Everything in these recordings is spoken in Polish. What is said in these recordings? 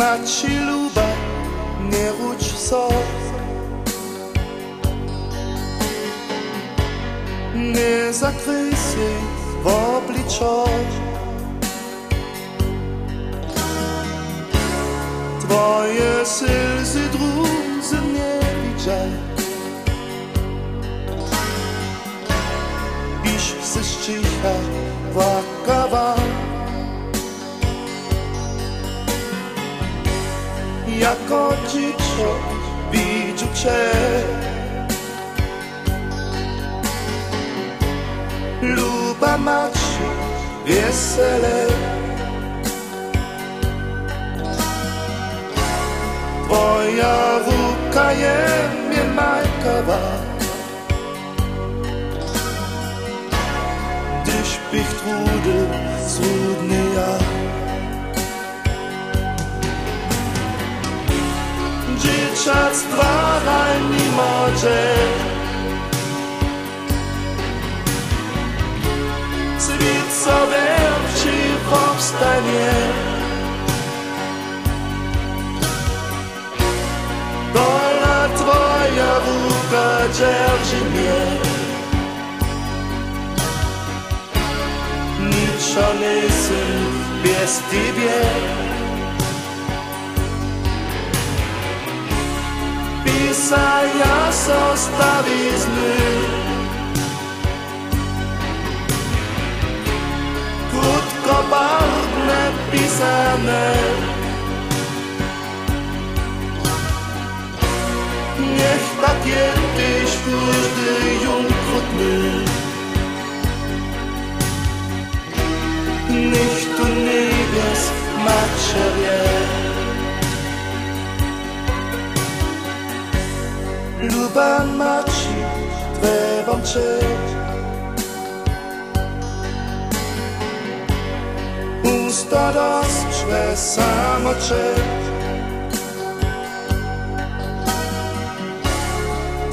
כמעט שילוב הנרות שסוף Не закрыси в обличо Твоje сльзи друзі не відчай Біж все щиха, плакава Jako dziecko widzę Cię. Luba maci wesele Twoja ruka je mnie majkawa Dich bych trudel trudny ja dzieciactwa mimo Cywit sobie wsi powstanie. Dolna twoja wódka dzierży mnie. Niczony syn bez ciebie πίσα για σωστά δεισμέ Κουτ κοπάρτ με πίσανε ναι. farmaci devono Un starost će samo čet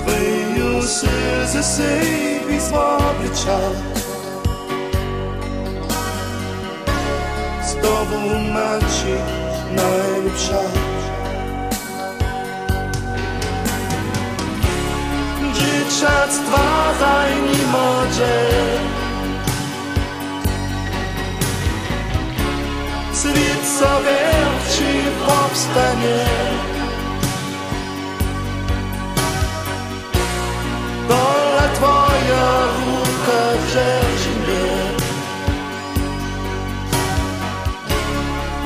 Tvoju suze se pismo pričal S tobom mači najljepša wszactwa zajmij modzie. Zwiedz sobie ci powstanie. Dola twoja ruka rzeczy mnie.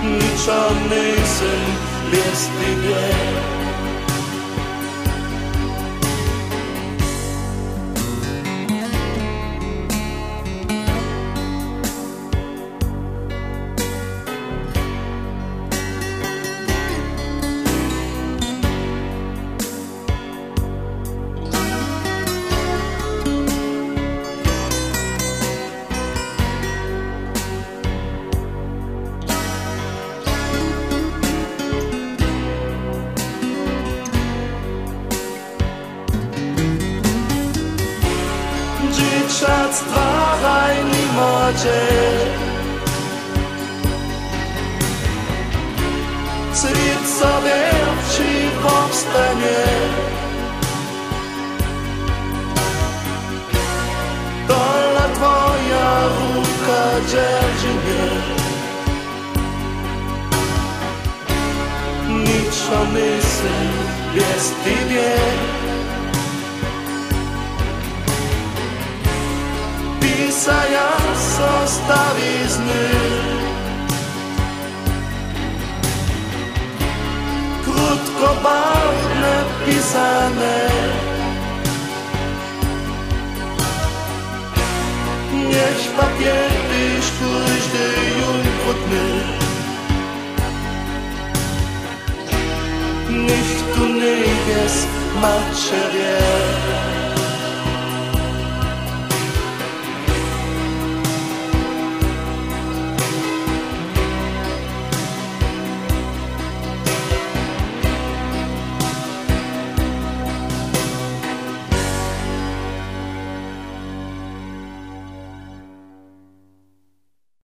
Niczony syn jest. pace Syrien sobie wsi powstanie. Dola twoja ruka dzierży mnie. Niczony syn jest i wiek zastaví sny. Krutko barvne pisané, Niech papier dich każdy jungkutny. Nicht du macht schwer.